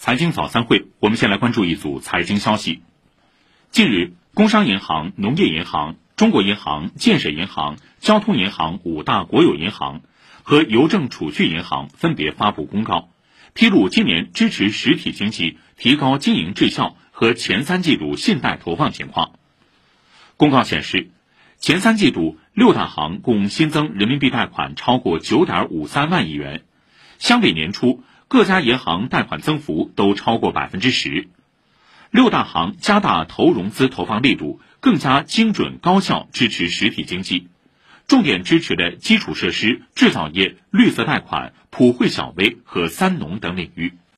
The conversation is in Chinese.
财经早餐会，我们先来关注一组财经消息。近日，工商银行、农业银行、中国银行、建设银行、交通银行五大国有银行和邮政储蓄银行分别发布公告，披露今年支持实体经济、提高经营质效和前三季度信贷投放情况。公告显示，前三季度六大行共新增人民币贷款超过九点五三万亿元，相比年初，各家银行贷款增幅都超过百分之十。六大行加大投融资投放力度，更加精准高效支持实体经济，重点支持的基础设施、制造业、绿色贷款、普惠小微和三农等领域。